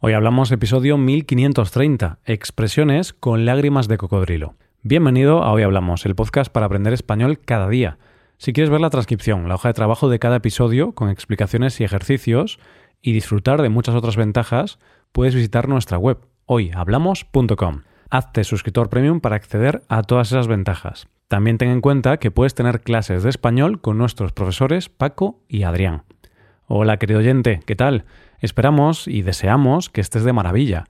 Hoy hablamos episodio 1530, expresiones con lágrimas de cocodrilo. Bienvenido a Hoy Hablamos, el podcast para aprender español cada día. Si quieres ver la transcripción, la hoja de trabajo de cada episodio con explicaciones y ejercicios y disfrutar de muchas otras ventajas, puedes visitar nuestra web hoyhablamos.com. Hazte suscriptor premium para acceder a todas esas ventajas. También ten en cuenta que puedes tener clases de español con nuestros profesores Paco y Adrián. Hola querido oyente, ¿qué tal? Esperamos y deseamos que estés de maravilla.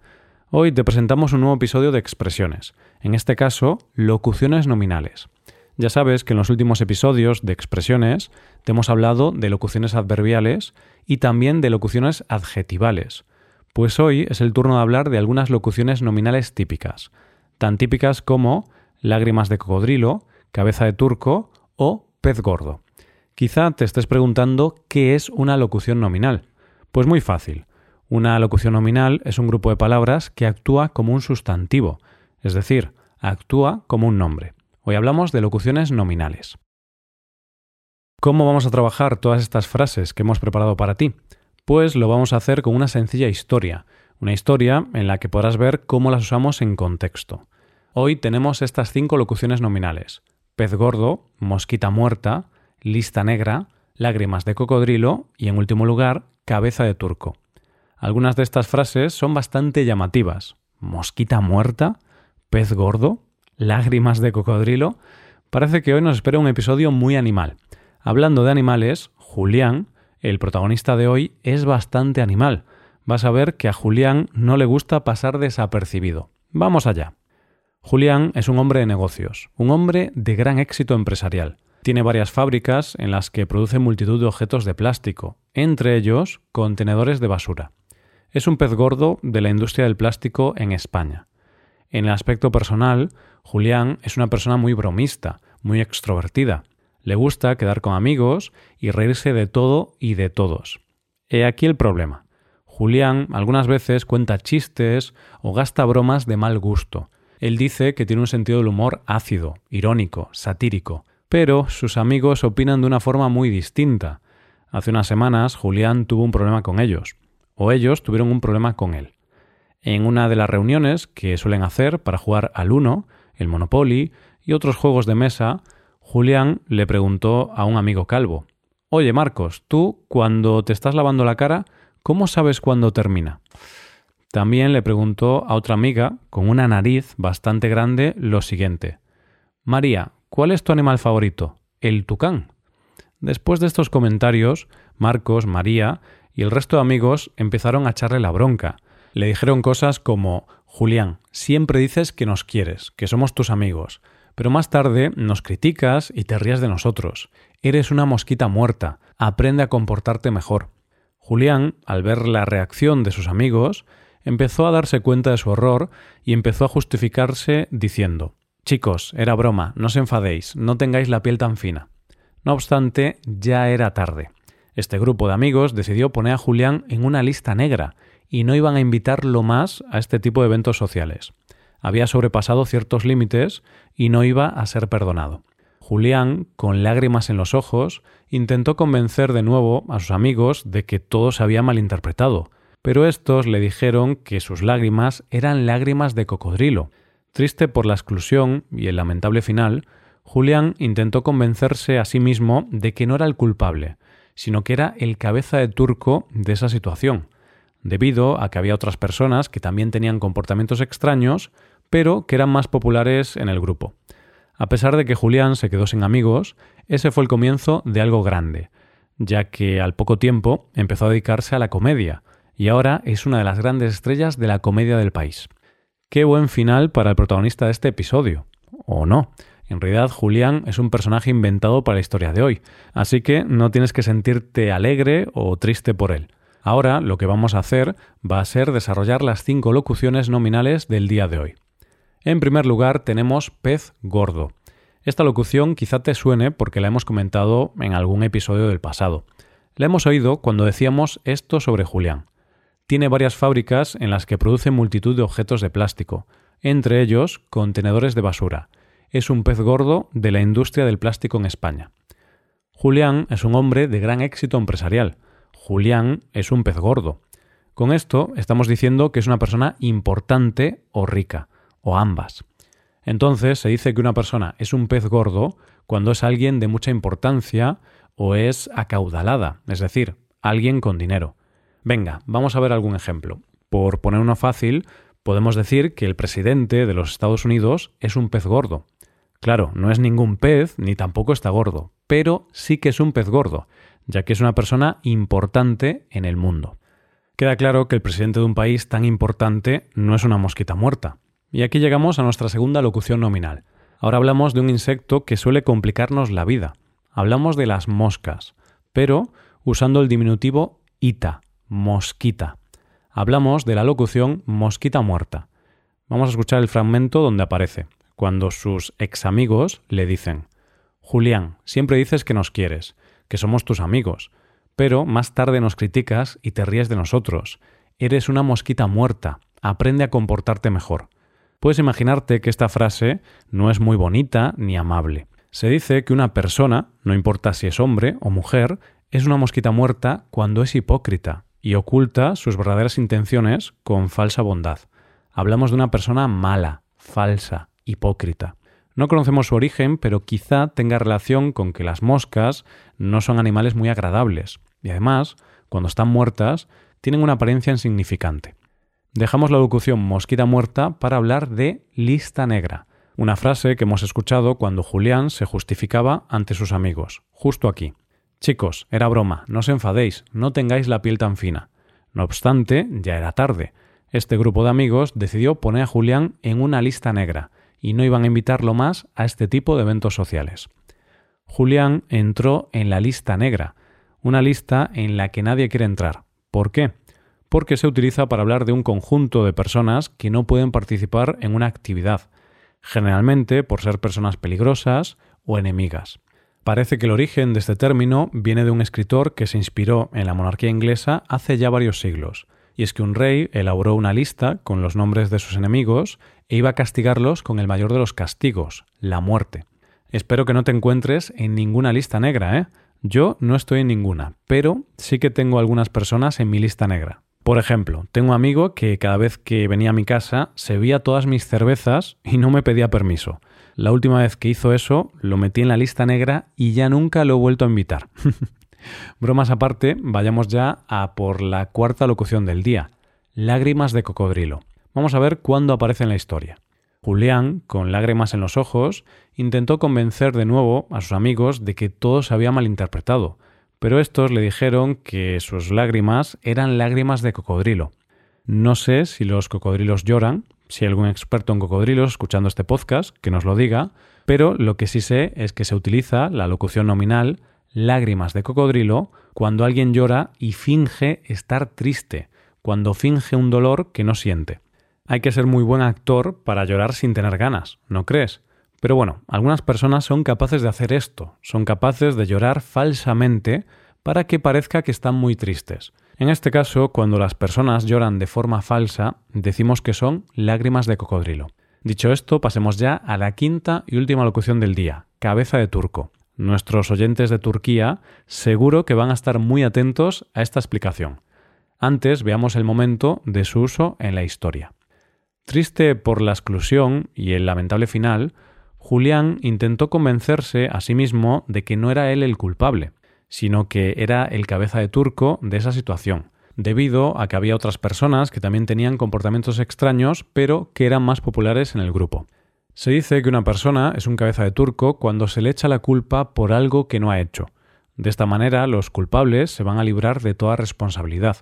Hoy te presentamos un nuevo episodio de expresiones, en este caso, locuciones nominales. Ya sabes que en los últimos episodios de expresiones te hemos hablado de locuciones adverbiales y también de locuciones adjetivales. Pues hoy es el turno de hablar de algunas locuciones nominales típicas, tan típicas como lágrimas de cocodrilo, cabeza de turco o pez gordo. Quizá te estés preguntando qué es una locución nominal. Pues muy fácil. Una locución nominal es un grupo de palabras que actúa como un sustantivo, es decir, actúa como un nombre. Hoy hablamos de locuciones nominales. ¿Cómo vamos a trabajar todas estas frases que hemos preparado para ti? Pues lo vamos a hacer con una sencilla historia, una historia en la que podrás ver cómo las usamos en contexto. Hoy tenemos estas cinco locuciones nominales. Pez gordo, mosquita muerta, lista negra, lágrimas de cocodrilo y, en último lugar, cabeza de turco. Algunas de estas frases son bastante llamativas. Mosquita muerta, pez gordo, lágrimas de cocodrilo. Parece que hoy nos espera un episodio muy animal. Hablando de animales, Julián, el protagonista de hoy, es bastante animal. Vas a ver que a Julián no le gusta pasar desapercibido. Vamos allá. Julián es un hombre de negocios, un hombre de gran éxito empresarial. Tiene varias fábricas en las que produce multitud de objetos de plástico, entre ellos contenedores de basura. Es un pez gordo de la industria del plástico en España. En el aspecto personal, Julián es una persona muy bromista, muy extrovertida. Le gusta quedar con amigos y reírse de todo y de todos. He aquí el problema. Julián algunas veces cuenta chistes o gasta bromas de mal gusto. Él dice que tiene un sentido del humor ácido, irónico, satírico, pero sus amigos opinan de una forma muy distinta. Hace unas semanas Julián tuvo un problema con ellos, o ellos tuvieron un problema con él. En una de las reuniones que suelen hacer para jugar al Uno, el Monopoly y otros juegos de mesa, Julián le preguntó a un amigo calvo, Oye Marcos, tú cuando te estás lavando la cara, ¿cómo sabes cuándo termina? También le preguntó a otra amiga, con una nariz bastante grande, lo siguiente. María, ¿Cuál es tu animal favorito? El tucán. Después de estos comentarios, Marcos, María y el resto de amigos empezaron a echarle la bronca. Le dijeron cosas como Julián, siempre dices que nos quieres, que somos tus amigos, pero más tarde nos criticas y te rías de nosotros. Eres una mosquita muerta, aprende a comportarte mejor. Julián, al ver la reacción de sus amigos, empezó a darse cuenta de su horror y empezó a justificarse diciendo Chicos, era broma, no os enfadéis, no tengáis la piel tan fina. No obstante, ya era tarde. Este grupo de amigos decidió poner a Julián en una lista negra y no iban a invitarlo más a este tipo de eventos sociales. Había sobrepasado ciertos límites y no iba a ser perdonado. Julián, con lágrimas en los ojos, intentó convencer de nuevo a sus amigos de que todo se había malinterpretado, pero estos le dijeron que sus lágrimas eran lágrimas de cocodrilo, Triste por la exclusión y el lamentable final, Julián intentó convencerse a sí mismo de que no era el culpable, sino que era el cabeza de turco de esa situación, debido a que había otras personas que también tenían comportamientos extraños, pero que eran más populares en el grupo. A pesar de que Julián se quedó sin amigos, ese fue el comienzo de algo grande, ya que al poco tiempo empezó a dedicarse a la comedia, y ahora es una de las grandes estrellas de la comedia del país. Qué buen final para el protagonista de este episodio. ¿O no? En realidad, Julián es un personaje inventado para la historia de hoy, así que no tienes que sentirte alegre o triste por él. Ahora lo que vamos a hacer va a ser desarrollar las cinco locuciones nominales del día de hoy. En primer lugar tenemos pez gordo. Esta locución quizá te suene porque la hemos comentado en algún episodio del pasado. La hemos oído cuando decíamos esto sobre Julián. Tiene varias fábricas en las que produce multitud de objetos de plástico, entre ellos contenedores de basura. Es un pez gordo de la industria del plástico en España. Julián es un hombre de gran éxito empresarial. Julián es un pez gordo. Con esto estamos diciendo que es una persona importante o rica, o ambas. Entonces se dice que una persona es un pez gordo cuando es alguien de mucha importancia o es acaudalada, es decir, alguien con dinero. Venga, vamos a ver algún ejemplo. Por poner uno fácil, podemos decir que el presidente de los Estados Unidos es un pez gordo. Claro, no es ningún pez ni tampoco está gordo, pero sí que es un pez gordo, ya que es una persona importante en el mundo. Queda claro que el presidente de un país tan importante no es una mosquita muerta. Y aquí llegamos a nuestra segunda locución nominal. Ahora hablamos de un insecto que suele complicarnos la vida. Hablamos de las moscas, pero usando el diminutivo ita, mosquita. Hablamos de la locución mosquita muerta. Vamos a escuchar el fragmento donde aparece, cuando sus ex amigos le dicen Julián, siempre dices que nos quieres, que somos tus amigos, pero más tarde nos criticas y te ríes de nosotros. Eres una mosquita muerta, aprende a comportarte mejor. Puedes imaginarte que esta frase no es muy bonita ni amable. Se dice que una persona, no importa si es hombre o mujer, es una mosquita muerta cuando es hipócrita y oculta sus verdaderas intenciones con falsa bondad. Hablamos de una persona mala, falsa, hipócrita. No conocemos su origen, pero quizá tenga relación con que las moscas no son animales muy agradables, y además, cuando están muertas, tienen una apariencia insignificante. Dejamos la locución mosquita muerta para hablar de lista negra, una frase que hemos escuchado cuando Julián se justificaba ante sus amigos, justo aquí. Chicos, era broma, no os enfadéis, no tengáis la piel tan fina. No obstante, ya era tarde. Este grupo de amigos decidió poner a Julián en una lista negra, y no iban a invitarlo más a este tipo de eventos sociales. Julián entró en la lista negra, una lista en la que nadie quiere entrar. ¿Por qué? porque se utiliza para hablar de un conjunto de personas que no pueden participar en una actividad, generalmente por ser personas peligrosas o enemigas. Parece que el origen de este término viene de un escritor que se inspiró en la monarquía inglesa hace ya varios siglos, y es que un rey elaboró una lista con los nombres de sus enemigos e iba a castigarlos con el mayor de los castigos, la muerte. Espero que no te encuentres en ninguna lista negra, ¿eh? Yo no estoy en ninguna, pero sí que tengo algunas personas en mi lista negra. Por ejemplo, tengo un amigo que cada vez que venía a mi casa se veía todas mis cervezas y no me pedía permiso. La última vez que hizo eso lo metí en la lista negra y ya nunca lo he vuelto a invitar. Bromas aparte, vayamos ya a por la cuarta locución del día, lágrimas de cocodrilo. Vamos a ver cuándo aparece en la historia. Julián, con lágrimas en los ojos, intentó convencer de nuevo a sus amigos de que todo se había malinterpretado, pero estos le dijeron que sus lágrimas eran lágrimas de cocodrilo. No sé si los cocodrilos lloran, si hay algún experto en cocodrilos escuchando este podcast, que nos lo diga, pero lo que sí sé es que se utiliza la locución nominal lágrimas de cocodrilo cuando alguien llora y finge estar triste, cuando finge un dolor que no siente. Hay que ser muy buen actor para llorar sin tener ganas, ¿no crees? Pero bueno, algunas personas son capaces de hacer esto, son capaces de llorar falsamente para que parezca que están muy tristes. En este caso, cuando las personas lloran de forma falsa, decimos que son lágrimas de cocodrilo. Dicho esto, pasemos ya a la quinta y última locución del día, cabeza de turco. Nuestros oyentes de Turquía seguro que van a estar muy atentos a esta explicación. Antes veamos el momento de su uso en la historia. Triste por la exclusión y el lamentable final, Julián intentó convencerse a sí mismo de que no era él el culpable, sino que era el cabeza de turco de esa situación, debido a que había otras personas que también tenían comportamientos extraños, pero que eran más populares en el grupo. Se dice que una persona es un cabeza de turco cuando se le echa la culpa por algo que no ha hecho. De esta manera, los culpables se van a librar de toda responsabilidad.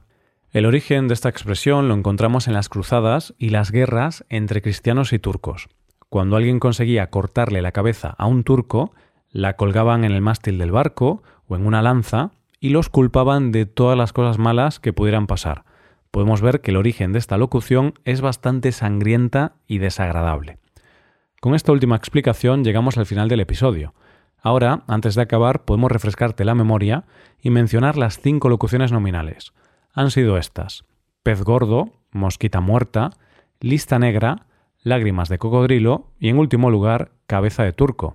El origen de esta expresión lo encontramos en las cruzadas y las guerras entre cristianos y turcos. Cuando alguien conseguía cortarle la cabeza a un turco, la colgaban en el mástil del barco o en una lanza y los culpaban de todas las cosas malas que pudieran pasar. Podemos ver que el origen de esta locución es bastante sangrienta y desagradable. Con esta última explicación llegamos al final del episodio. Ahora, antes de acabar, podemos refrescarte la memoria y mencionar las cinco locuciones nominales. Han sido estas: pez gordo, mosquita muerta, lista negra, lágrimas de cocodrilo y en último lugar, cabeza de turco.